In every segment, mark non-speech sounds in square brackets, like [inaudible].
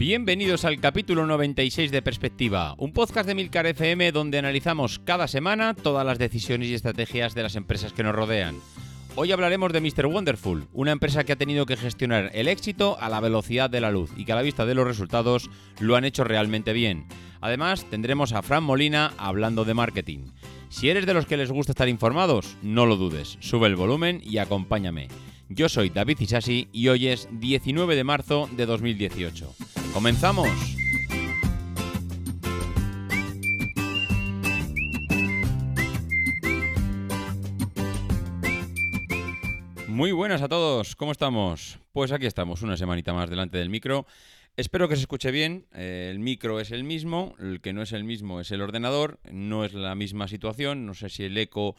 Bienvenidos al capítulo 96 de Perspectiva, un podcast de Milcar FM donde analizamos cada semana todas las decisiones y estrategias de las empresas que nos rodean. Hoy hablaremos de Mr. Wonderful, una empresa que ha tenido que gestionar el éxito a la velocidad de la luz y que a la vista de los resultados lo han hecho realmente bien. Además, tendremos a Fran Molina hablando de marketing. Si eres de los que les gusta estar informados, no lo dudes, sube el volumen y acompáñame. Yo soy David Isasi y hoy es 19 de marzo de 2018. ¡Comenzamos! Muy buenas a todos, ¿cómo estamos? Pues aquí estamos, una semanita más delante del micro. Espero que se escuche bien, eh, el micro es el mismo, el que no es el mismo es el ordenador, no es la misma situación, no sé si el eco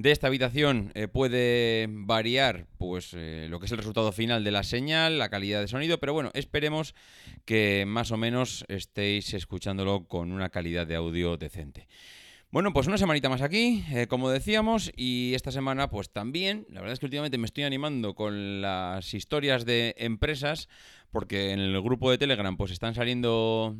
de esta habitación eh, puede variar pues eh, lo que es el resultado final de la señal, la calidad de sonido, pero bueno, esperemos que más o menos estéis escuchándolo con una calidad de audio decente. Bueno, pues una semanita más aquí, eh, como decíamos, y esta semana pues también, la verdad es que últimamente me estoy animando con las historias de empresas, porque en el grupo de Telegram pues están saliendo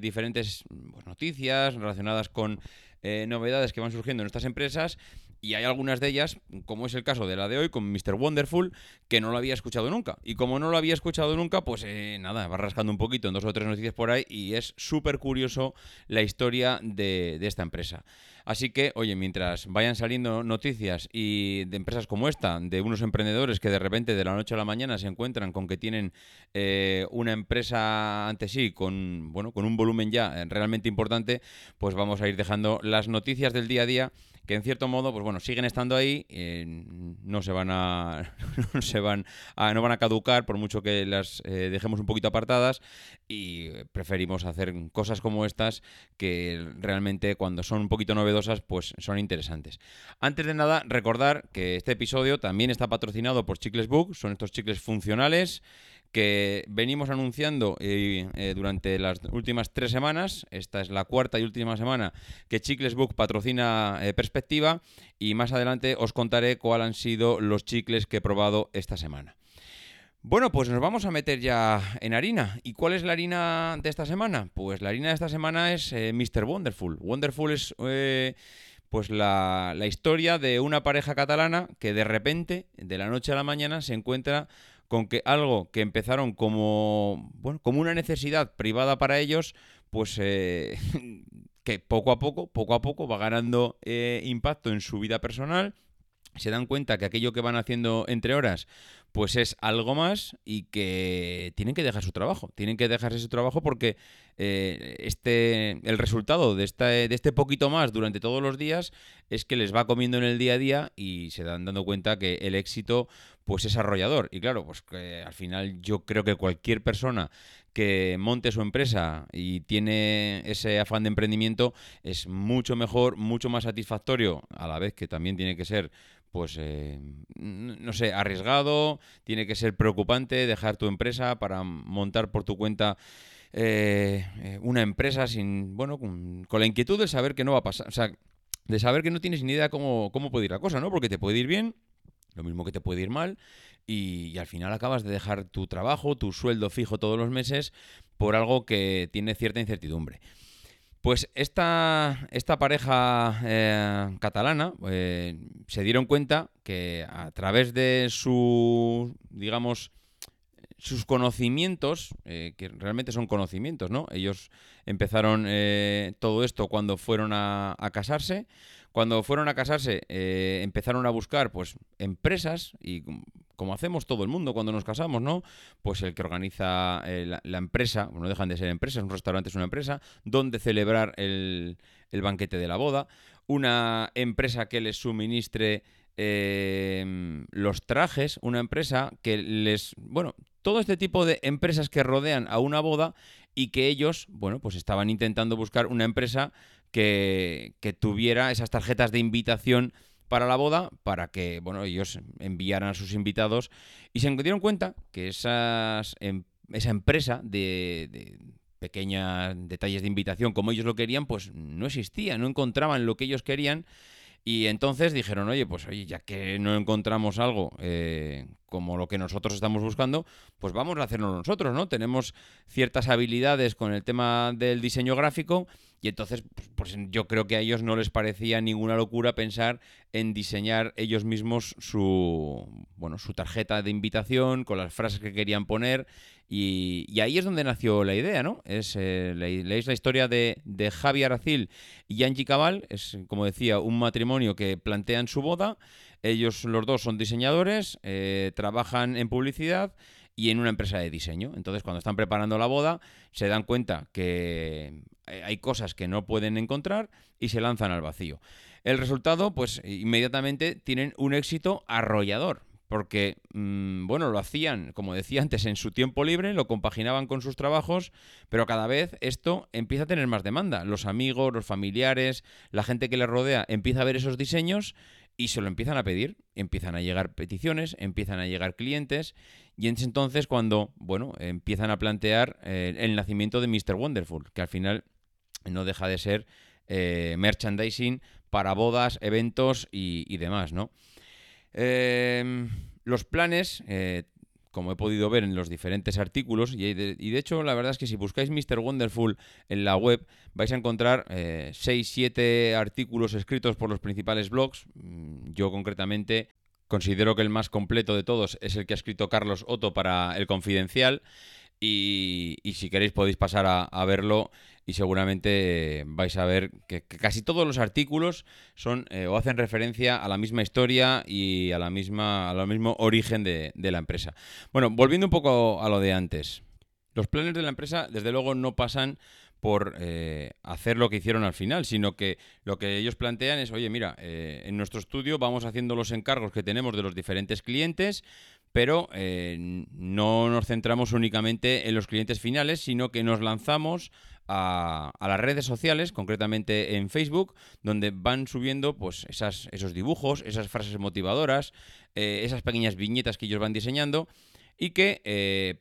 diferentes noticias relacionadas con novedades que van surgiendo en estas empresas y hay algunas de ellas, como es el caso de la de hoy, con Mr. Wonderful, que no lo había escuchado nunca. Y como no lo había escuchado nunca, pues eh, nada, va rascando un poquito en dos o tres noticias por ahí y es súper curioso la historia de, esta empresa. Así que, oye, mientras vayan saliendo noticias y de empresas como esta, de unos emprendedores que de repente de la noche a la mañana se encuentran con que tienen eh, una empresa ante sí con, bueno, con un volumen ya realmente importante, pues vamos a ir dejando las noticias del día a día que en cierto modo, pues bueno, siguen estando ahí, eh, no se van a, [laughs] no se van no van a caducar por mucho que las eh, dejemos un poquito apartadas y preferimos hacer cosas como estas que realmente cuando son un poquito novedosas, pues son interesantes. Antes de nada, recordar que este episodio también está patrocinado por Chicles Book, son estos chicles funcionales que venimos anunciando eh, eh, durante las últimas tres semanas. Esta es la cuarta y última semana que Chicles Book patrocina eh, Perspectiva y más adelante os contaré cuáles han sido los chicles que he probado esta semana. Bueno, pues nos vamos a meter ya en harina. ¿Y cuál es la harina de esta semana? Pues la harina de esta semana es Mr. Wonderful. Wonderful es pues la, la historia de una pareja catalana que de repente, de la noche a la mañana, se encuentra con que algo que empezaron como, bueno, como una necesidad privada para ellos, pues eh, [laughs] que poco a poco, poco a poco va ganando eh, impacto en su vida personal. Se dan cuenta que aquello que van haciendo entre horas, pues es algo más y que tienen que dejar su trabajo. Tienen que dejar ese trabajo porque eh, este, el resultado de este, de este poquito más durante todos los días es que les va comiendo en el día a día y se dan dando cuenta que el éxito pues es arrollador. Y claro, pues que al final yo creo que cualquier persona que monte su empresa y tiene ese afán de emprendimiento es mucho mejor, mucho más satisfactorio, a la vez que también tiene que ser pues, eh, no sé, arriesgado, tiene que ser preocupante dejar tu empresa para montar por tu cuenta eh, eh, una empresa sin, bueno, con, la inquietud de saber que no va a pasar, o sea, de saber que no tienes ni idea cómo, cómo puede ir la cosa, ¿no? Porque te puede ir bien, lo mismo que te puede ir mal, y, al final acabas de dejar tu trabajo, tu sueldo fijo todos los meses, por algo que tiene cierta incertidumbre. Pues esta, esta pareja eh, catalana eh, se dieron cuenta que a través de su, digamos, sus conocimientos, eh, que realmente son conocimientos, ¿no? Ellos empezaron todo esto cuando fueron a, a casarse. Cuando fueron a casarse, empezaron a buscar, pues, empresas y como hacemos todo el mundo cuando nos casamos, ¿no? Pues el que organiza eh, la, empresa, no dejan de ser empresas, un restaurante es una empresa, donde celebrar el, banquete de la boda, una empresa que les suministre em, los trajes, una empresa que les, bueno, todo este tipo de empresas que rodean a una boda y que ellos, bueno, pues estaban intentando buscar una empresa que, tuviera esas tarjetas de invitación para la boda para que bueno, ellos enviaran a sus invitados y se dieron cuenta que esas, em, esa empresa de, de pequeños detalles de invitación como ellos lo querían, pues no existía, no encontraban lo que ellos querían. Y entonces dijeron, oye, pues oye, ya que no encontramos algo eh, como lo que nosotros estamos buscando, pues vamos a hacerlo nosotros, ¿no? Tenemos ciertas habilidades con el tema del diseño gráfico y entonces, pues, pues yo creo que a ellos no les parecía ninguna locura pensar en diseñar ellos mismos su, bueno, su tarjeta de invitación con las frases que querían poner y, ahí es donde nació la idea, ¿no? Es, eh, leéis la historia de, de Javi Aracil y Angie Cabal, es, como decía, un matrimonio que plantean su boda, ellos los dos son diseñadores, eh, trabajan en publicidad y en una empresa de diseño. Entonces, cuando están preparando la boda, se dan cuenta que hay cosas que no pueden encontrar y se lanzan al vacío. El resultado, pues inmediatamente tienen un éxito arrollador porque, mm, bueno, lo hacían, como decía antes, en su tiempo libre, lo compaginaban con sus trabajos, pero cada vez esto empieza a tener más demanda. Los amigos, los familiares, la gente que les rodea empieza a ver esos diseños y se lo empiezan a pedir, empiezan a llegar peticiones, empiezan a llegar clientes y es entonces cuando, bueno, empiezan a plantear eh, el nacimiento de Mr. Wonderful, que al final no deja de ser eh, merchandising para bodas, eventos y, y demás, ¿no? Em, los planes, eh, como he podido ver en los diferentes artículos, y de, hecho la verdad es que si buscáis Mr. Wonderful en la web vais a encontrar 6-7 eh, artículos escritos por los principales blogs. Mm, yo concretamente considero que el más completo de todos es el que ha escrito Carlos Otto para El Confidencial. Y, si queréis podéis pasar a verlo y seguramente vais a ver que, casi todos los artículos son eh, o hacen referencia a la misma historia y a la misma al mismo origen de, la empresa. Bueno, volviendo un poco a lo de antes. Los planes de la empresa, desde luego, no pasan por eh, hacer lo que hicieron al final, sino que lo que ellos plantean es, oye, mira, eh, en nuestro estudio vamos haciendo los encargos que tenemos de los diferentes clientes, pero no nos centramos únicamente en los clientes finales, sino que nos lanzamos a, las redes sociales, concretamente en Facebook, donde van subiendo pues esas, esos dibujos, esas frases motivadoras, eh, esas pequeñas viñetas que ellos van diseñando y que eh,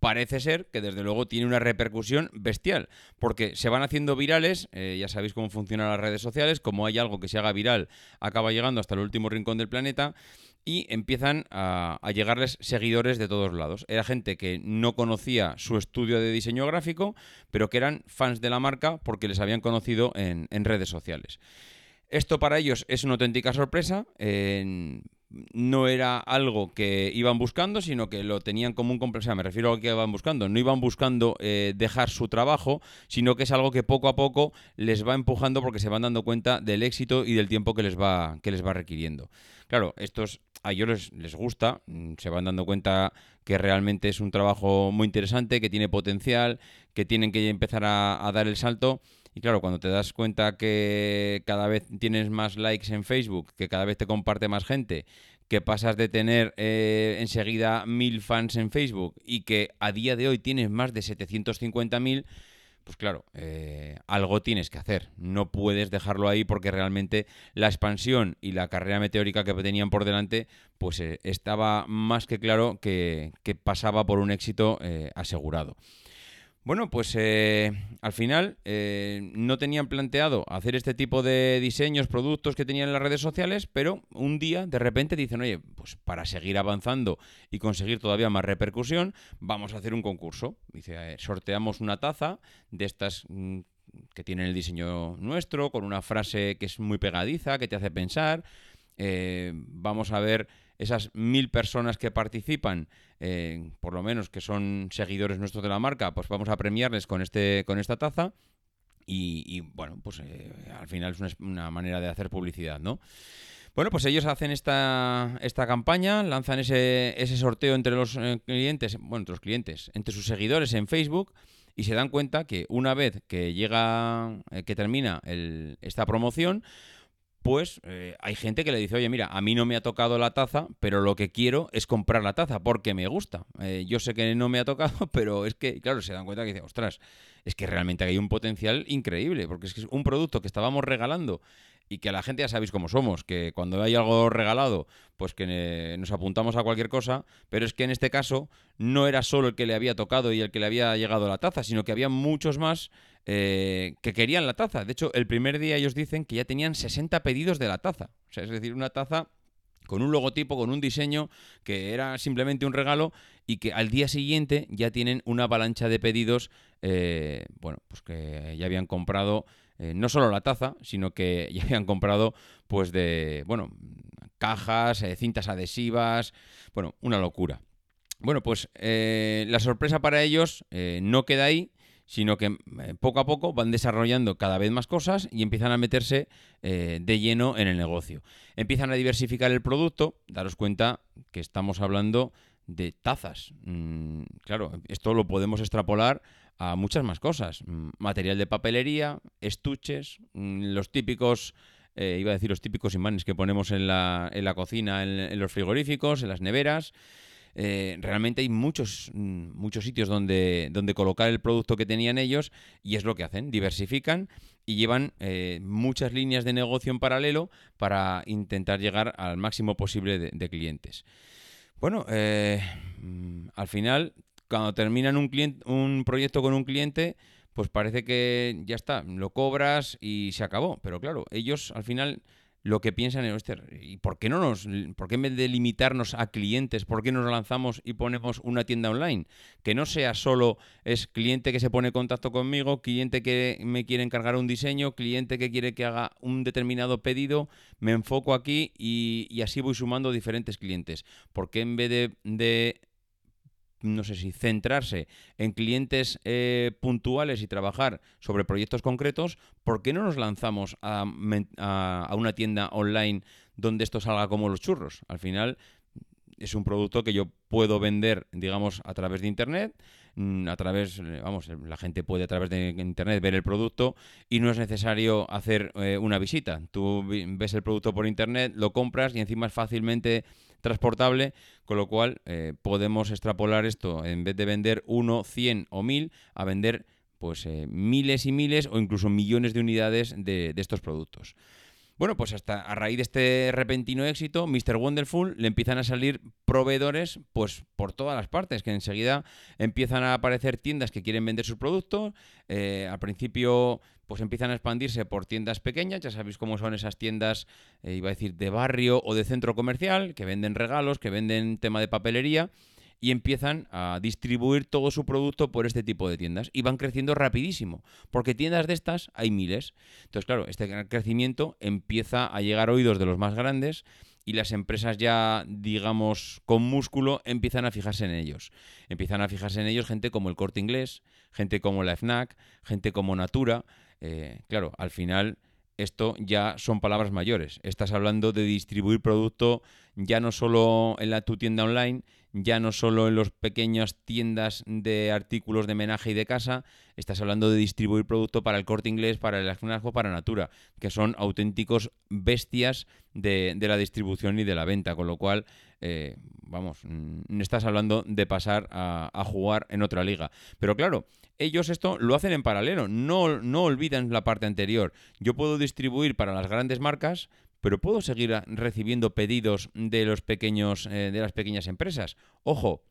parece ser que desde luego tiene una repercusión bestial, porque se van haciendo virales, eh, ya sabéis cómo funcionan las redes sociales, como hay algo que se haga viral, acaba llegando hasta el último rincón del planeta y empiezan a, llegarles seguidores de todos lados. Era gente que no conocía su estudio de diseño gráfico, pero que eran fans de la marca porque les habían conocido en, redes sociales. Esto para ellos es una auténtica sorpresa. no era algo que iban buscando, sino que lo tenían como un complejo. Sea, me refiero a lo que iban buscando. No iban buscando eh, dejar su trabajo, sino que es algo que poco a poco les va empujando porque se van dando cuenta del éxito y del tiempo que les va, que les va requiriendo. Claro, estos a ellos les, gusta, mm, se van dando cuenta que realmente es un trabajo muy interesante, que tiene potencial, que tienen que empezar a, dar el salto. Y claro, cuando te das cuenta que cada vez tienes más likes en Facebook, que cada vez te comparte más gente, que pasas de tener eh, enseguida mil fans en Facebook y que a día de hoy tienes más de 750.000, pues claro, eh, algo tienes que hacer. No puedes dejarlo ahí porque realmente la expansión y la carrera meteórica que tenían por delante, pues eh, estaba más que claro que, pasaba por un éxito eh, asegurado. Bueno, pues eh, al final eh, no tenían planteado hacer este tipo de diseños, productos que tenían en las redes sociales, pero un día de repente dicen, oye, pues para seguir avanzando y conseguir todavía más repercusión, vamos a hacer un concurso. Dice, sorteamos una taza de estas mm, que tienen el diseño nuestro, con una frase que es muy pegadiza, que te hace pensar. Eh, vamos a ver esas mil personas que participan, eh, por lo menos que son seguidores nuestros de la marca, pues vamos a premiarles con, este, con esta taza. Y, bueno, pues eh, al final es una, manera de hacer publicidad, ¿no? Bueno, pues ellos hacen esta, esta campaña, lanzan ese, ese sorteo entre los eh, clientes, bueno, entre los clientes, entre sus seguidores en Facebook y se dan cuenta que una vez que llega, que termina esta promoción, pues eh, hay gente que le dice, oye, mira, a mí no me ha tocado la taza, pero lo que quiero es comprar la taza porque me gusta. Eh, yo sé que no me ha tocado, [laughs] pero es que, claro, se dan cuenta que dice, ostras, es que realmente hay un potencial increíble, porque es que es un producto que estábamos regalando y que a la gente ya sabéis cómo somos, que cuando hay algo regalado, pues que nos apuntamos a cualquier cosa, pero es que en este caso no era solo el que le había tocado y el que le había llegado la taza, sino que había muchos más eh, que querían la taza. De hecho, el primer día ellos dicen que ya tenían 60 pedidos de la taza. O sea, es decir, una taza con un logotipo, con un diseño que era simplemente un regalo y que al día siguiente ya tienen una avalancha de pedidos, eh, bueno, pues que ya habían comprado eh, no solo la taza, sino que [laughs] ya habían comprado pues de, bueno, cajas, eh, cintas adhesivas, bueno, una locura. Bueno, pues la sorpresa para ellos no queda ahí, sino que eh, poco a poco van desarrollando cada vez más cosas y empiezan a meterse eh, de lleno en el negocio. Empiezan a diversificar el producto, daros cuenta que estamos hablando de tazas. Mm, claro, esto lo podemos extrapolar a muchas más cosas. Mm, material de papelería, estuches, mm, los típicos... Eh, iba a decir los típicos imanes que ponemos en la, en la cocina, en los frigoríficos, en las neveras. Eh, realmente hay muchos, mm, muchos sitios donde, donde colocar el producto que tenían ellos y es lo que hacen, diversifican y llevan eh, muchas líneas de negocio en paralelo para intentar llegar al máximo posible de, clientes. Bueno, al final, cuando terminan un, cliente, un proyecto con un cliente, pues parece que ya está, lo cobras y se acabó. Pero claro, ellos al final lo que piensan en ¿y por qué no nos, por qué en vez de limitarnos a clientes, por qué nos lanzamos y ponemos una tienda online? Que no sea solo es cliente que se pone en contacto conmigo, cliente que me quiere encargar un diseño, cliente que quiere que haga un determinado pedido, me enfoco aquí y, así voy sumando diferentes clientes. ¿Por qué en vez de no sé si centrarse en clientes eh, puntuales y trabajar sobre proyectos concretos, ¿por qué no nos lanzamos a, una tienda online donde esto salga como los churros? Al final es un producto que yo puedo vender, digamos, a través de Internet, a través, eh, vamos, la gente puede a través de Internet ver el producto y no es necesario hacer eh, una visita. Tú ves el producto por Internet, lo compras y encima es fácilmente transportable, con lo cual eh, podemos extrapolar esto, en vez de vender uno, cien o mil, a vender pues eh, miles y miles o incluso millones de unidades de, de estos productos. Bueno, pues hasta a raíz de este repentino éxito, Mr. Wonderful le empiezan a salir proveedores pues por todas las partes, que enseguida empiezan a aparecer tiendas que quieren vender sus productos. Eh, al principio pues empiezan a expandirse por tiendas pequeñas, ya sabéis cómo son esas tiendas, eh, iba a decir, de barrio o de centro comercial, que venden regalos, que venden tema de papelería y empiezan a distribuir todo su producto por este tipo de tiendas y van creciendo rapidísimo, porque tiendas de estas hay miles. Entonces, claro, este crecimiento empieza a llegar a oídos de los más grandes y las empresas ya, digamos, con músculo empiezan a fijarse en ellos. Empiezan a fijarse en ellos gente como el Corte Inglés, gente como la FNAC, gente como Natura. Eh, claro, al final esto ya son palabras mayores. Estás hablando de distribuir producto ya no solo en la, tu tienda online, ya no solo en las pequeñas tiendas de artículos de menaje y de casa, estás hablando de distribuir producto para el corte inglés, para el o para Natura, que son auténticos bestias de, la distribución y de la venta, con lo cual, eh, vamos, mm, estás hablando de pasar a, a, jugar en otra liga. Pero claro, ellos esto lo hacen en paralelo, no, no olvidan la parte anterior. Yo puedo distribuir para las grandes marcas, pero puedo seguir recibiendo pedidos de los pequeños, eh, de las pequeñas empresas. Ojo,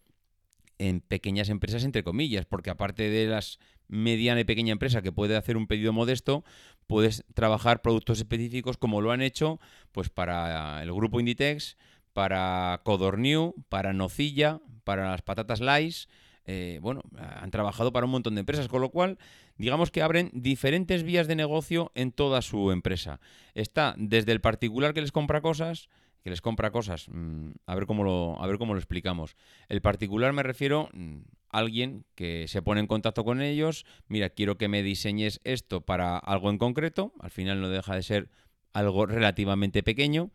en pequeñas empresas entre comillas, porque aparte de las mediana y pequeña empresa que puede hacer un pedido modesto, puedes trabajar productos específicos como lo han hecho, pues para el grupo Inditex, para Codorniu, para Nocilla, para las patatas Lice, eh, bueno, han trabajado para un montón de empresas, con lo cual, digamos que abren diferentes vías de negocio en toda su empresa. Está desde el particular que les compra cosas, que les compra cosas, mm, a, ver cómo lo, a ver cómo lo explicamos. El particular me refiero a mm, alguien que se pone en contacto con ellos, mira, quiero que me diseñes esto para algo en concreto, al final no deja de ser algo relativamente pequeño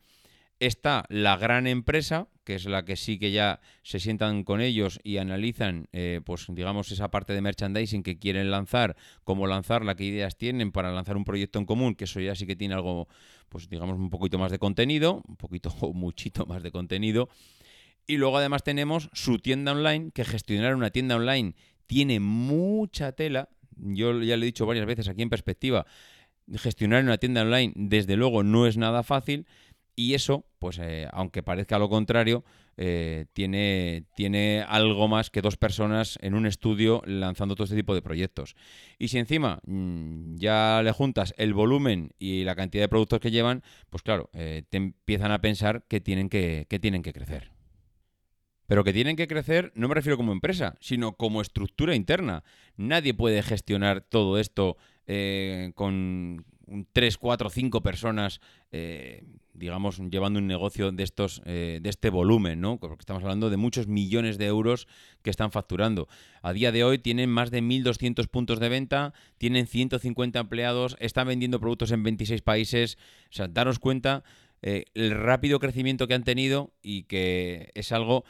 está la gran empresa, que es la que sí que ya se sientan con ellos y analizan, eh, pues digamos, esa parte de merchandising que quieren lanzar, cómo lanzarla, qué ideas tienen para lanzar un proyecto en común, que eso ya sí que tiene algo, pues digamos, un poquito más de contenido, un poquito [laughs] o muchito más de contenido. Y luego además tenemos su tienda online, que gestionar una tienda online tiene mucha tela. Yo ya lo he dicho varias veces aquí en perspectiva, gestionar una tienda online desde luego no es nada fácil y eso, pues eh, aunque parezca lo contrario, eh, tiene, tiene algo más que dos personas en un estudio lanzando todo este tipo de proyectos. Y si encima mm, ya le juntas el volumen y la cantidad de productos que llevan, pues claro, eh, te empiezan a pensar que tienen que, que tienen que crecer. Pero que tienen que crecer, no me refiero como empresa, sino como estructura interna. Nadie puede gestionar todo esto eh, con 3, 4, 5 personas, eh, digamos, llevando un negocio de estos, eh, de este volumen, ¿no? Porque estamos hablando de muchos millones de euros que están facturando. A día de hoy tienen más de 1.200 puntos de venta, tienen 150 empleados, están vendiendo productos en 26 países. O sea, daros cuenta el rápido crecimiento que han tenido y que es algo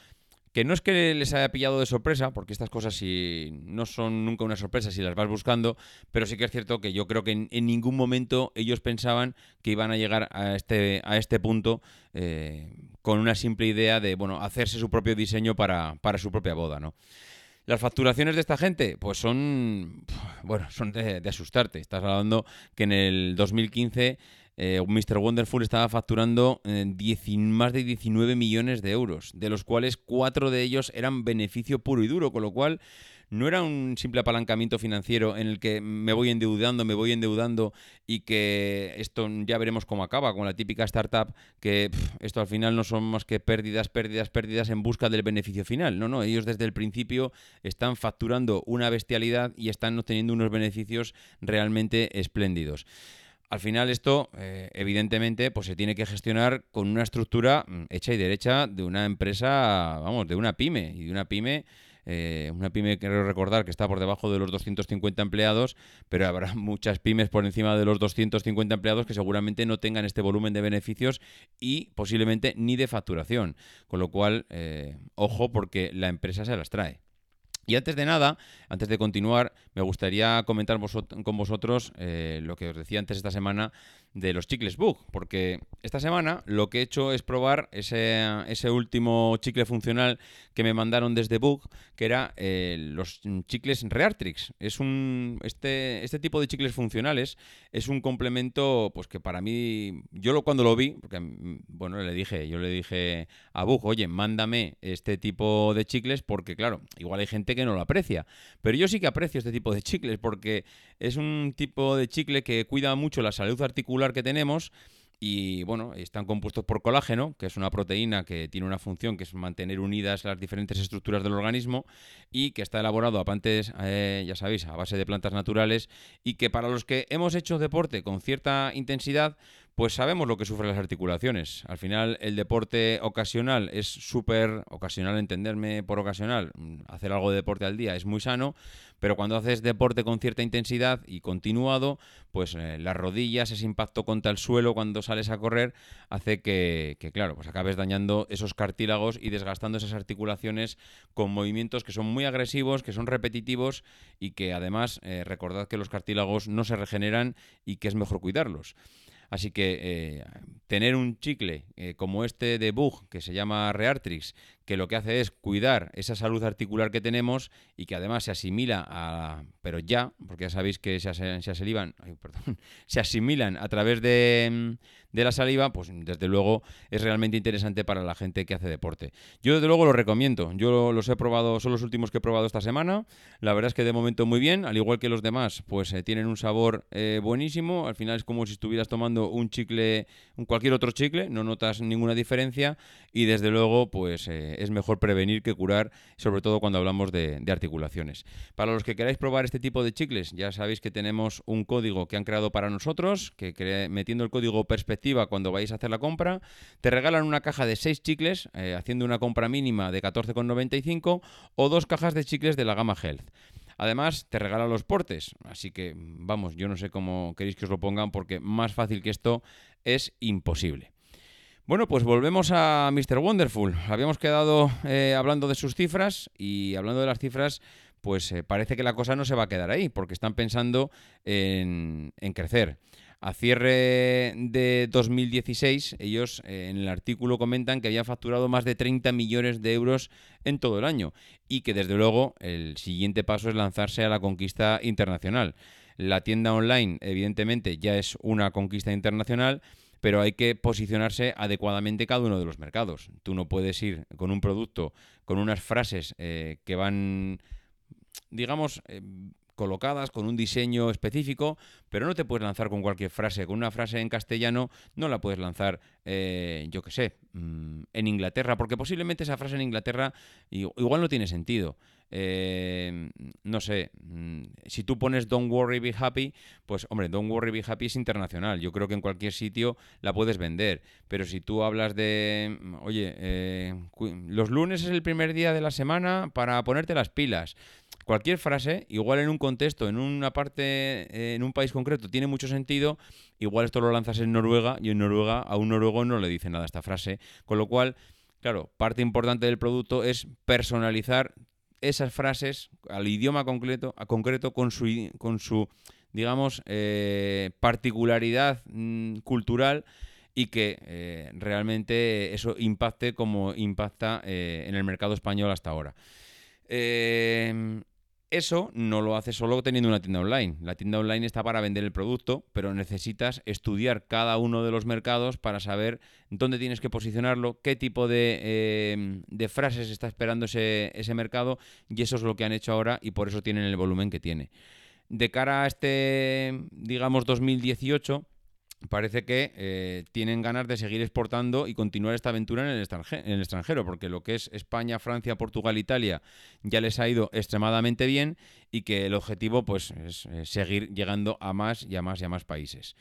que no es que les haya pillado de sorpresa, porque estas cosas si no son nunca una sorpresa si las vas buscando, pero sí que es cierto que yo creo que en, ningún momento ellos pensaban que iban a llegar a este, a este punto eh, con una simple idea de bueno hacerse su propio diseño para, para su propia boda, ¿no? Las facturaciones de esta gente, pues son, bueno, son de, de asustarte. Estás hablando que en el 2015 eh, Mr. Wonderful estaba facturando eh, más de 19 millones de euros, de los cuales cuatro de ellos eran beneficio puro y duro, con lo cual no era un simple apalancamiento financiero en el que me voy endeudando, me voy endeudando y que esto ya veremos cómo acaba con la típica startup que esto al final no son más que pérdidas, pérdidas, pérdidas en busca del beneficio final. No, no, ellos desde el principio están facturando una bestialidad y están obteniendo unos beneficios realmente espléndidos. Al final esto, eh, evidentemente, pues se tiene que gestionar con una estructura mm, hecha y derecha de una empresa, vamos, de una pyme. Y de una pyme, eh, una pyme, quiero recordar, que está por debajo de los 250 empleados, pero habrá [laughs] muchas pymes por encima de los 250 empleados que seguramente no tengan este volumen de beneficios y posiblemente ni de facturación. Con lo cual, eh, ojo porque la empresa se las trae. Y antes de nada, antes de continuar, me gustaría comentar con vosotros eh, lo que os decía antes esta semana de los chicles Bug, porque esta semana lo que he hecho es probar ese, ese último chicle funcional que me mandaron desde Bug, que era eh, los chicles Reartrix. Es un este este tipo de chicles funcionales es un complemento pues que para mí yo lo cuando lo vi, porque bueno, le dije, yo le dije a Bug, "Oye, mándame este tipo de chicles porque claro, igual hay gente que no lo aprecia, pero yo sí que aprecio este tipo de chicles porque es un tipo de chicle que cuida mucho la salud articular que tenemos y bueno, están compuestos por colágeno, que es una proteína que tiene una función que es mantener unidas las diferentes estructuras del organismo y que está elaborado a eh, ya sabéis, a base de plantas naturales y que para los que hemos hecho deporte con cierta intensidad, pues sabemos lo que sufren las articulaciones. Al final, el deporte ocasional es súper ocasional, entenderme por ocasional, mm, hacer algo de deporte al día es muy sano, pero cuando haces deporte con cierta intensidad y continuado, pues eh, las rodillas, ese impacto contra el suelo cuando sales a correr, hace que, claro, pues acabes dañando esos cartílagos y desgastando esas articulaciones con movimientos que son muy agresivos, que son repetitivos y que además eh, recordad que los cartílagos no se regeneran y que es mejor cuidarlos. Así que eh, tener un chicle eh, como este de Bug, que se llama Reartrix, que lo que hace es cuidar esa salud articular que tenemos y que además se asimila a, pero ya, porque ya sabéis que se, asimilan, [laughs] se asimilan a través de, mm, de, la saliva, pues desde luego es realmente interesante para la gente que hace deporte. Yo desde luego lo recomiendo, yo los he probado, son los últimos que he probado esta semana, la verdad es que de momento muy bien, al igual que los demás, pues eh, tienen un sabor eh, buenísimo, al final es como si estuvieras tomando un chicle, un cualquier otro chicle, no notas ninguna diferencia y desde luego pues... Eh, es mejor prevenir que curar, sobre todo cuando hablamos de, articulaciones. Para los que queráis probar este tipo de chicles, ya sabéis que tenemos un código que han creado para nosotros, que metiendo el código perspectiva cuando vais a hacer la compra, te regalan una caja de 6 chicles, eh, haciendo una compra mínima de 14,95 o dos cajas de chicles de la gama Health. Además, te regalan los portes. Así que, vamos, yo no sé cómo queréis que os lo pongan porque más fácil que esto es imposible. Bueno, pues volvemos a Mr. Wonderful. Habíamos quedado eh, hablando de sus cifras y hablando de las cifras, pues eh, parece que la cosa no se va a quedar ahí, porque están pensando en, crecer. A cierre de 2016, ellos eh, en el artículo comentan que habían facturado más de 30 millones de euros en todo el año y que desde luego el siguiente paso es lanzarse a la conquista internacional. La tienda online, evidentemente, ya es una conquista internacional pero hay que posicionarse adecuadamente cada uno de los mercados. Tú no puedes ir con un producto, con unas frases eh, que van, digamos, eh, colocadas con un diseño específico, pero no te puedes lanzar con cualquier frase. Con una frase en castellano no la puedes lanzar, eh, yo qué sé, mm, en Inglaterra, porque posiblemente esa frase en Inglaterra igual no tiene sentido. Eh, no sé, mm, si tú pones Don't worry, be happy, pues hombre, Don't worry, be happy es internacional. Yo creo que en cualquier sitio la puedes vender. Pero si tú hablas de, mm, oye, eh, los lunes es el primer día de la semana para ponerte las pilas cualquier frase, igual en un contexto, en una parte, eh, en un país concreto, tiene mucho sentido, igual esto lo lanzas en Noruega y en Noruega a un noruego no le dice nada esta frase. Con lo cual, claro, parte importante del producto es personalizar esas frases al idioma concreto, con su, con su digamos, eh, particularidad mm, cultural y que eh, realmente eso impacte como impacta en el mercado español hasta ahora. Eso no lo haces solo teniendo una tienda online. La tienda online está para vender el producto, pero necesitas estudiar cada uno de los mercados para saber dónde tienes que posicionarlo, qué tipo de, eh, frases está esperando ese, ese mercado y eso es lo que han hecho ahora y por eso tienen el volumen que tiene. De cara a este, digamos, 2018, parece que eh, tienen ganas de seguir exportando y continuar esta aventura en el, extranjero, porque lo que es España, Francia, Portugal, Italia ya les ha ido extremadamente bien y que el objetivo pues, es seguir llegando a más y a más y a más países.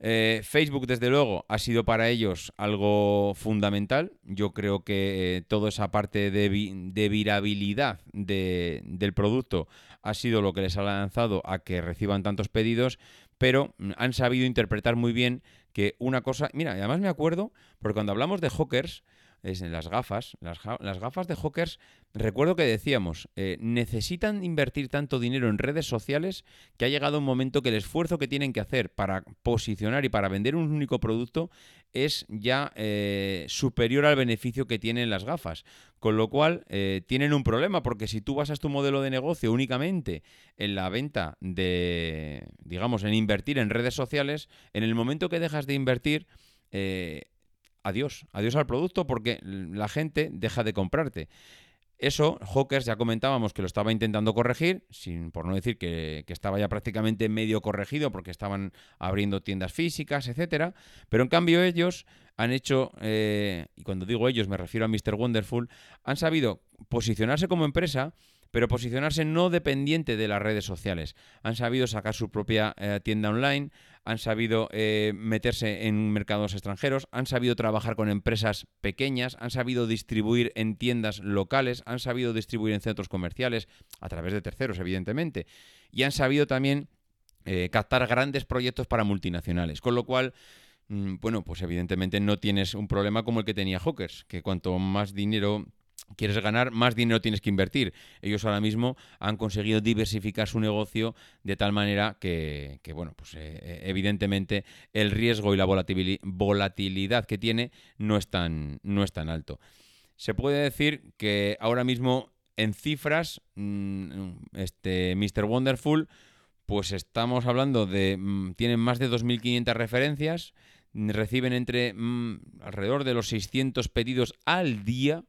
Eh, Facebook, desde luego, ha sido para ellos algo fundamental. Yo creo que eh, toda esa parte de, de virabilidad del producto ha sido lo que les ha lanzado a que reciban tantos pedidos, pero mm, han sabido interpretar muy bien que una cosa... Mira, además me acuerdo, porque cuando hablamos de Hawkers, es en las gafas. Las, gafas de Hawkers, recuerdo que decíamos, eh, necesitan invertir tanto dinero en redes sociales que ha llegado un momento que el esfuerzo que tienen que hacer para posicionar y para vender un único producto es ya eh, superior al beneficio que tienen las gafas. Con lo cual, eh, tienen un problema, porque si tú basas tu modelo de negocio únicamente en la venta de, digamos, en invertir en redes sociales, en el momento que dejas de invertir, adiós, adiós al producto porque la gente deja de comprarte. Eso, Hawkers ya comentábamos que lo estaba intentando corregir, sin, por no decir que, estaba ya prácticamente medio corregido porque estaban abriendo tiendas físicas, etcétera. Pero en cambio ellos han hecho, eh, y cuando digo ellos me refiero a Mr. Wonderful, han sabido posicionarse como empresa pero posicionarse no dependiente de las redes sociales. Han sabido sacar su propia eh, tienda online, han sabido eh, meterse en mercados extranjeros, han sabido trabajar con empresas pequeñas, han sabido distribuir en tiendas locales, han sabido distribuir en centros comerciales, a través de terceros, evidentemente, y han sabido también eh, captar grandes proyectos para multinacionales. Con lo cual, mm, bueno, pues evidentemente no tienes un problema como el que tenía Hawkers, que cuanto más dinero quieres ganar, más dinero tienes que invertir. Ellos ahora mismo han conseguido diversificar su negocio de tal manera que, bueno, pues eh, eh, evidentemente el riesgo y la volatilidad que tiene no es tan, no es tan alto. Se puede decir que ahora mismo en cifras, mm, este Mr. Wonderful, pues estamos hablando de, mm, tienen más de 2.500 referencias, reciben entre mm, alrededor de los 600 pedidos al día,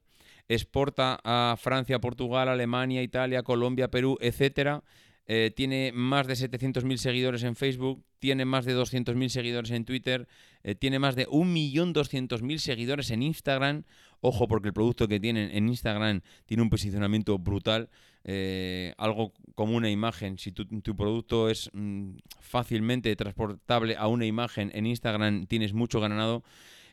exporta a Francia, Portugal, Alemania, Italia, Colombia, Perú, etcétera. Eh, tiene más de 700.000 seguidores en Facebook, tiene más de 200.000 seguidores en Twitter, eh, tiene más de 1.200.000 seguidores en Instagram. Ojo, porque el producto que tienen en Instagram tiene un posicionamiento brutal. Eh, algo como una imagen, si tu, producto es mm, fácilmente transportable a una imagen en Instagram, tienes mucho ganado.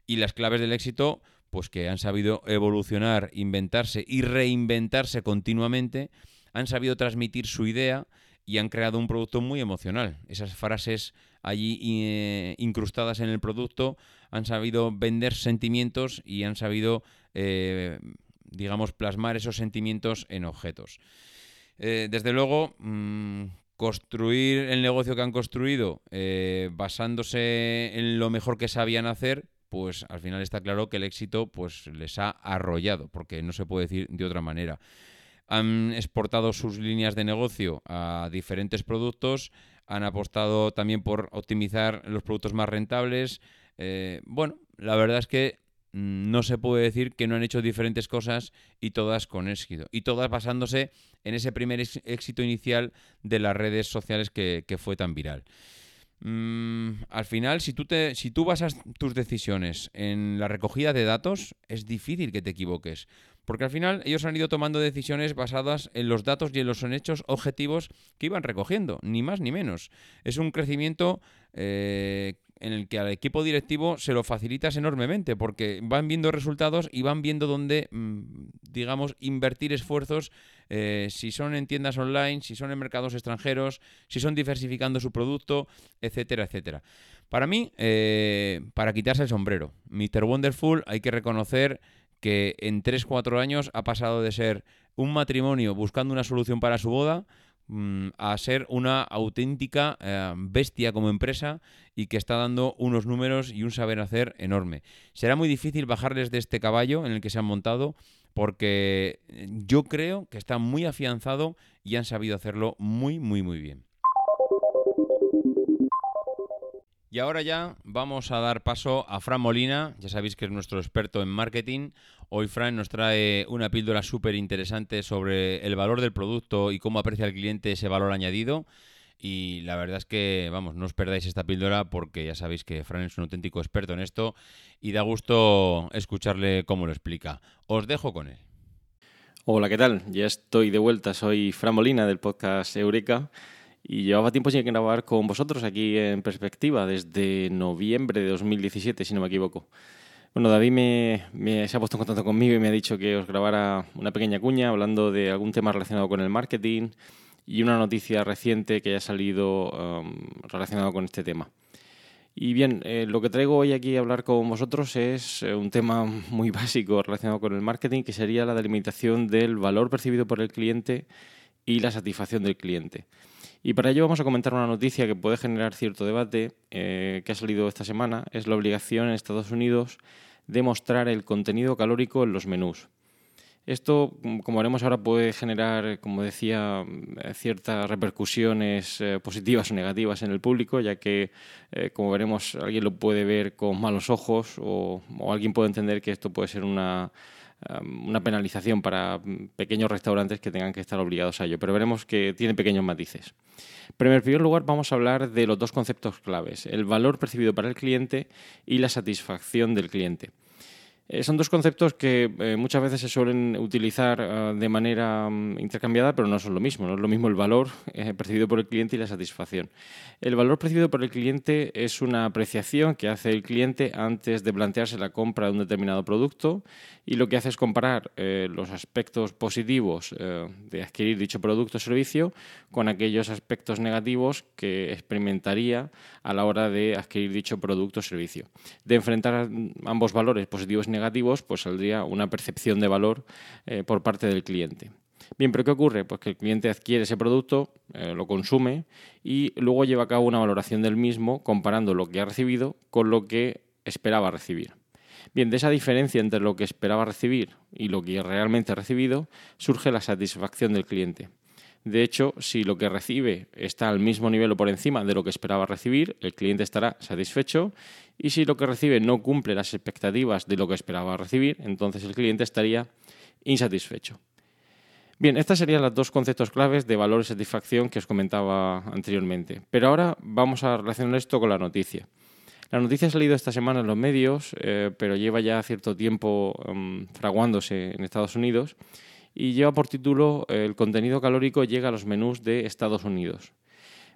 Y las claves del éxito, pues que han sabido evolucionar, inventarse y reinventarse continuamente, han sabido transmitir su idea y han creado un producto muy emocional. Esas frases allí eh, incrustadas en el producto han sabido vender sentimientos y han sabido, eh, digamos, plasmar esos sentimientos en objetos. Eh, desde luego, mm, construir el negocio que han construido basándose en lo mejor que sabían hacer, pues al final está claro que el éxito pues les ha arrollado, porque no se puede decir de otra manera. Han exportado sus líneas de negocio a diferentes productos, han apostado también por optimizar los productos más rentables, bueno, la verdad es que no se puede decir que no han hecho diferentes cosas y todas con éxito. Y todas basándose en ese primer éxito inicial de las redes sociales que, fue tan viral. Mm, al final, si tú, te, si tú basas tus decisiones en la recogida de datos, es difícil que te equivoques. Porque al final ellos han ido tomando decisiones basadas en los datos y en los hechos objetivos que iban recogiendo, ni más ni menos. Es un crecimiento eh, en el que al equipo directivo se lo facilitas enormemente porque van viendo resultados y van viendo dónde, mm, digamos, invertir esfuerzos, eh, si son en tiendas online, si son en mercados extranjeros, si son diversificando su producto, etcétera, etcétera. Para mí, eh, para quitarse el sombrero, Mr. Wonderful hay que reconocer que en 3-4 años ha pasado de ser un matrimonio buscando una solución para su boda a ser una auténtica eh, bestia como empresa y que está dando unos números y un saber hacer enorme. Será muy difícil bajarles de este caballo en el que se han montado porque eh, yo creo que está muy afianzado y han sabido hacerlo muy, muy, muy bien. Y ahora ya vamos a dar paso a Fran Molina, ya sabéis que es nuestro experto en marketing. Hoy Fran nos trae una píldora súper interesante sobre el valor del producto y cómo aprecia el cliente ese valor añadido. Y la verdad es que, vamos, no os perdáis esta píldora porque ya sabéis que Fran es un auténtico experto en esto y da gusto escucharle cómo lo explica. Os dejo con él. Hola, ¿qué tal? Ya estoy de vuelta, soy Fran Molina del podcast Eureka y llevaba tiempo sin grabar con vosotros aquí en perspectiva, desde noviembre de 2017, si no me equivoco. Bueno, David me, se ha puesto en contacto conmigo y me ha dicho que os grabara una pequeña cuña hablando de algún tema relacionado con el marketing y una noticia reciente que haya salido um, relacionado con este tema. Y bien, eh, lo que traigo hoy aquí a hablar con vosotros es eh, un tema muy [laughs] básico relacionado con el marketing, que sería la delimitación del valor percibido por el cliente y la satisfacción del cliente. Y para ello vamos a comentar una noticia que puede generar cierto debate eh, que ha salido esta semana. Es la obligación en Estados Unidos de mostrar el contenido calórico en los menús. Esto, como haremos ahora, puede generar, como decía, ciertas repercusiones eh, positivas o negativas en el público, ya que, eh, como veremos, alguien lo puede ver con malos ojos o alguien puede entender que esto puede ser una, Um, una penalización para pequeños restaurantes que tengan que estar obligados a ello, pero veremos que tiene pequeños matices. Pero en primer lugar vamos a hablar de los dos conceptos claves, el valor percibido para el cliente y la satisfacción del cliente. Eh, son dos conceptos que eh, muchas veces se suelen utilizar eh, de manera mm, intercambiada, pero no son lo mismo. No es lo mismo el valor percibido por el cliente y la satisfacción. El valor percibido por el cliente es una apreciación que hace el cliente antes de plantearse la compra de un determinado producto y lo que hace es comparar los aspectos positivos de adquirir dicho producto o servicio con aquellos aspectos negativos que experimentaría a la hora de adquirir dicho producto o servicio. De enfrentar ambos valores positivos y negativos, pues saldría una percepción de valor eh, por parte del cliente. Bien, pero ¿qué ocurre? Pues que el cliente adquiere ese producto, eh, lo consume y luego lleva a cabo una valoración del mismo comparando lo que ha recibido con lo que esperaba recibir. Bien, de esa diferencia entre lo que esperaba recibir y lo que realmente ha recibido surge la satisfacción del cliente. De hecho, si lo que recibe está al mismo nivel o por encima de lo que esperaba recibir, el cliente estará satisfecho y si lo que recibe no cumple las expectativas de lo que esperaba recibir, entonces el cliente estaría insatisfecho. Bien, estas serían los dos conceptos claves de valor y satisfacción que os comentaba anteriormente. Pero ahora vamos a relacionar esto con la noticia. La noticia ha salido esta semana en los medios, eh, pero lleva ya cierto tiempo mm, fraguándose en Estados Unidos y lleva por título El contenido calórico llega a los menús de Estados Unidos.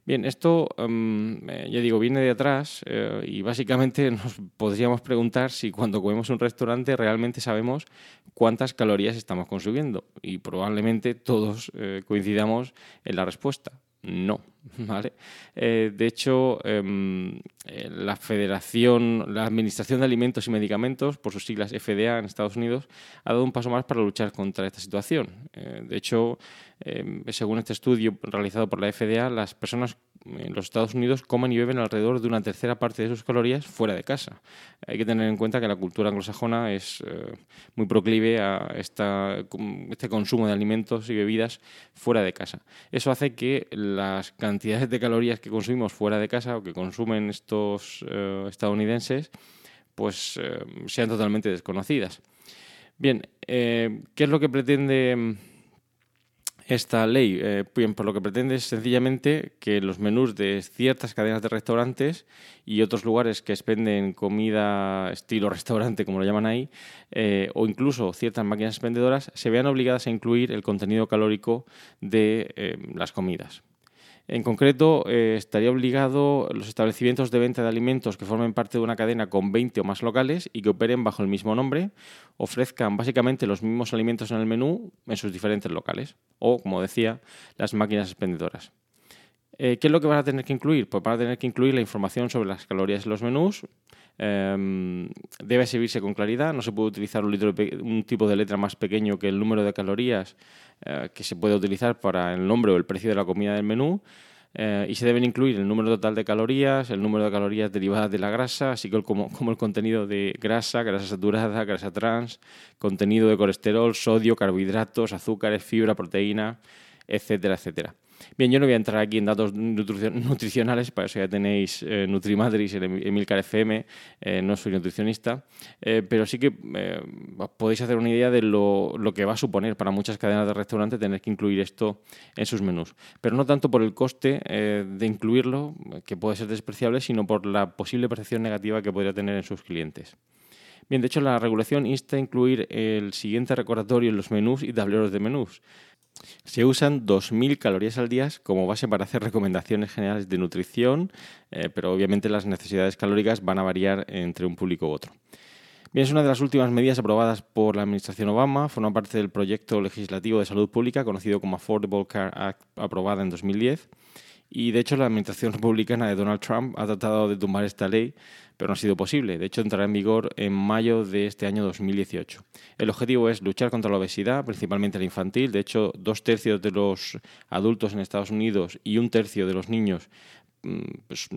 Bien, esto, em, eh, ya digo, viene de atrás eh, y básicamente [laughs] nos podríamos preguntar si cuando comemos un restaurante realmente sabemos cuántas calorías estamos consumiendo y probablemente todos eh, coincidamos en la respuesta. No, [laughs] ¿vale? Eh, de hecho, em, eh, la Federación, la Administración de Alimentos y Medicamentos, por sus siglas FDA en Estados Unidos, ha dado un paso más para luchar contra esta situación. Eh, de hecho, em, según este estudio realizado por la FDA, las personas en los Estados Unidos comen y beben alrededor de una tercera parte de sus calorías fuera de casa. Hay que tener en cuenta que la cultura anglosajona es eh, muy proclive a este consumo de alimentos y bebidas fuera de casa. Eso hace que las cantidades de calorías que consumimos fuera de casa o que consumen estos eh, estadounidenses pues eh, sean totalmente desconocidas. Bien, ¿qué es lo que pretende esta ley? Eh, bien, por lo que pretende es sencillamente que los menús de ciertas cadenas de restaurantes y otros lugares que expenden comida estilo [laughs] restaurante, como lo llaman ahí, eh, o incluso ciertas máquinas expendedoras, se vean obligadas a incluir el contenido calórico de eh, las comidas. En concreto, eh, estaría obligado los establecimientos de venta de alimentos que formen parte de una cadena con 20 o más locales y que operen bajo el mismo nombre, ofrezcan básicamente los mismos alimentos en el menú en sus diferentes locales, o, como decía, las máquinas expendedoras. Eh, ¿Qué es lo que van a tener que incluir? Pues van a tener que incluir la información sobre las calorías de los menús. Em, debe servirse con claridad, no se puede utilizar un, tipo de letra más pequeño que el número de calorías eh, que se puede utilizar para el nombre o el precio de la comida del menú. Eh, y se deben incluir el número total de calorías, el número de calorías derivadas de la grasa, así como, como el contenido de grasa, grasa saturada, grasa trans, contenido de colesterol, sodio, carbohidratos, azúcares, fibra, proteína, etcétera, etcétera. Bien, yo no voy a entrar aquí en datos nutricionales, para eso ya tenéis eh, Nutrimadris, el Emilcar FM, eh, no soy nutricionista, eh, pero sí que podéis hacer una idea de lo, que va a suponer para muchas cadenas de restaurantes tener que incluir esto en sus menús. Pero no tanto por el coste de incluirlo, que puede ser despreciable, sino por la posible percepción negativa que podría tener en sus clientes. Bien, de hecho, la regulación insta a incluir el siguiente recordatorio en los menús y tableros de menús. Se usan 2.000 calorías al día como base para hacer recomendaciones generales de nutrición, eh, pero obviamente las necesidades calóricas van a variar entre un público u otro. Bien, es una de las últimas medidas aprobadas por la Administración Obama, forma parte del proyecto legislativo de salud pública conocido como Affordable Care Act, aprobada en 2010. Y de hecho la administración [laughs] republicana de Donald Trump ha tratado de tumbar esta ley, pero no ha sido posible. De hecho, entrará en vigor en mayo de este año 2018. El objetivo es luchar contra la obesidad, principalmente la infantil. De hecho, dos tercios de los adultos en Estados Unidos y un tercio de los niños pues,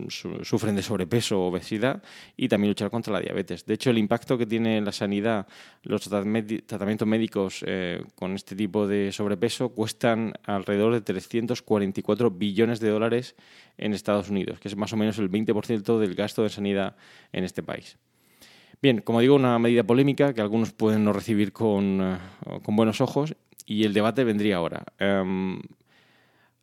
sufren de sobrepeso o obesidad y también luchar contra la diabetes. De hecho, el impacto que tiene la sanidad, los tratamientos médicos eh, con este tipo de sobrepeso cuestan alrededor de 344 billones de dólares en Estados Unidos, que es más o menos el 20% del gasto de sanidad en este país. Bien, como digo, una medida polémica que algunos pueden no recibir con, eh, buenos ojos y el debate vendría ahora. Em,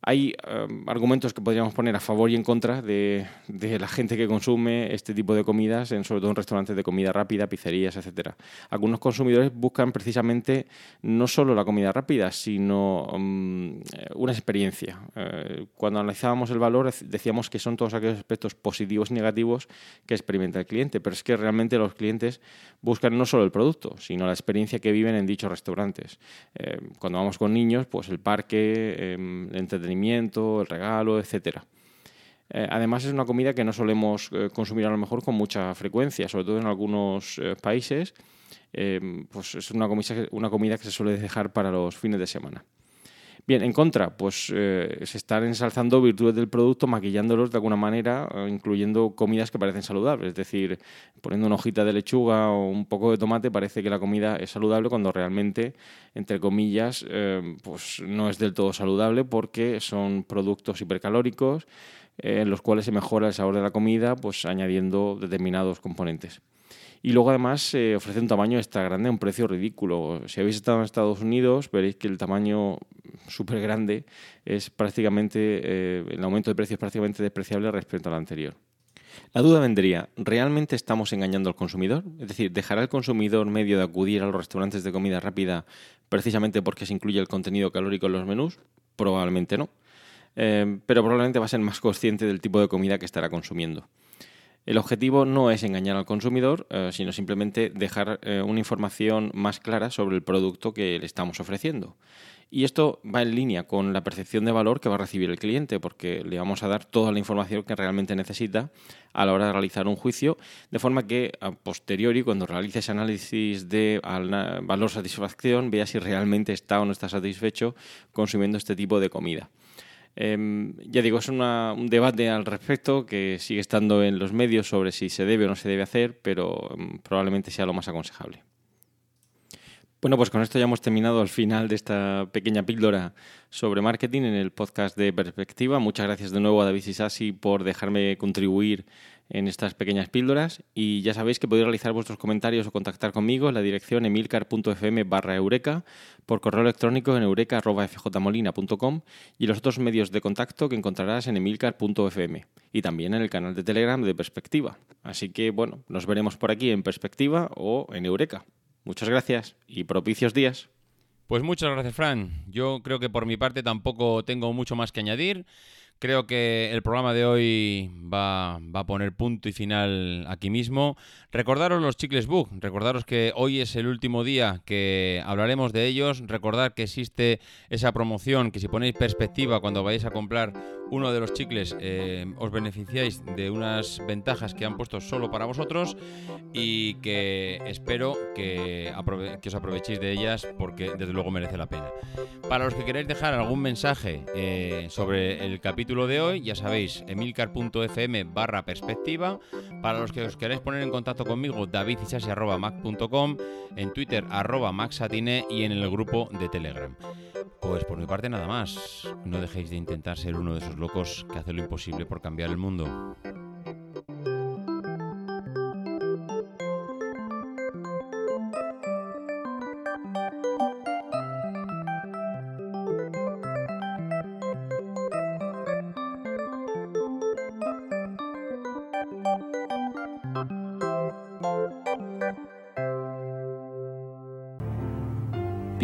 hay em, argumentos que podríamos poner a favor y en contra de, la gente que consume este tipo de comidas, sobre todo en restaurantes de comida rápida, pizzerías, etc. Algunos consumidores buscan precisamente no solo la comida rápida, sino em, una experiencia. Eh, cuando analizábamos el valor decíamos que son todos aquellos aspectos positivos y negativos que experimenta el cliente, pero es que realmente los clientes buscan no solo el producto, sino la experiencia que viven en dichos restaurantes. Eh, cuando vamos con niños, pues el parque, em, el entretenimiento, el regalo, etcétera. Eh, además es una comida que no solemos eh, consumir a lo mejor con mucha frecuencia, sobre todo en algunos eh, países, pues es una comida, una comida que se suele dejar para los fines de semana. Bien, en contra, pues se están ensalzando virtudes del producto, maquillándolos de alguna manera, incluyendo comidas que parecen saludables. Es decir, poniendo una hojita de lechuga o un poco de tomate, parece que la comida es saludable cuando realmente, entre comillas, pues no es del todo saludable porque son productos hipercalóricos en los cuales se mejora el sabor de la comida, pues añadiendo determinados componentes. Y luego además ofrece un tamaño extra grande a un precio ridículo. Si habéis estado en Estados Unidos, veréis que el tamaño súper grande es prácticamente, eh, el aumento de precio es prácticamente despreciable respecto al anterior. La duda vendría, ¿realmente estamos engañando al consumidor? Es decir, ¿dejará el consumidor medio de acudir a los restaurantes de comida rápida precisamente porque se incluye el contenido calórico en los menús? Probablemente no. Eh, pero probablemente va a ser más consciente del tipo de comida que estará consumiendo. El objetivo no es engañar al consumidor, eh, sino simplemente dejar eh, una información más clara sobre el producto que le estamos ofreciendo. Y esto va en línea con la percepción de valor que va a recibir el cliente, porque le vamos a dar toda la información que realmente necesita a la hora de realizar un juicio, de forma que a posteriori, cuando realice ese análisis de valor-satisfacción, vea si realmente está o no está satisfecho consumiendo este tipo de comida. Em, ya digo, es un debate al respecto que sigue estando en los medios sobre si se debe o no se debe hacer, pero em, probablemente sea lo más aconsejable. Bueno, pues con esto ya hemos terminado al final de esta pequeña píldora sobre marketing en el podcast de Perspectiva. Muchas gracias de nuevo a David Sisasi por dejarme contribuir en estas pequeñas píldoras y ya sabéis que podéis realizar vuestros comentarios o contactar conmigo en la dirección emilcar.fm barra eureka, por correo electrónico en eureka.fjmolina.com y los otros medios de contacto que encontrarás en emilcar.fm y también en el canal de Telegram de Perspectiva. Así que bueno, nos veremos por aquí en Perspectiva o en Eureka. Muchas gracias y propicios días. Pues muchas gracias, Fran. Yo creo que por mi parte tampoco tengo mucho más que añadir. Creo que el programa de hoy va, a poner punto y final aquí mismo. Recordaros los chicles book, recordaros que hoy es el último día que hablaremos de ellos. Recordad que existe esa promoción que si ponéis perspectiva cuando vayáis a comprar uno de los chicles eh, os beneficiáis de unas ventajas que han puesto solo para vosotros y que espero que, que os aprovechéis de ellas porque desde luego merece la pena. Para los que queréis dejar algún mensaje eh, sobre el capítulo de hoy, ya sabéis, emilcar.fm barra perspectiva. Para los que os queráis poner en contacto conmigo, davidisasi.mac.com, en Twitter arroba maxatine y en el grupo de Telegram. Pues por mi parte nada más. No dejéis de intentar ser uno de esos locos que hace lo imposible por cambiar el mundo.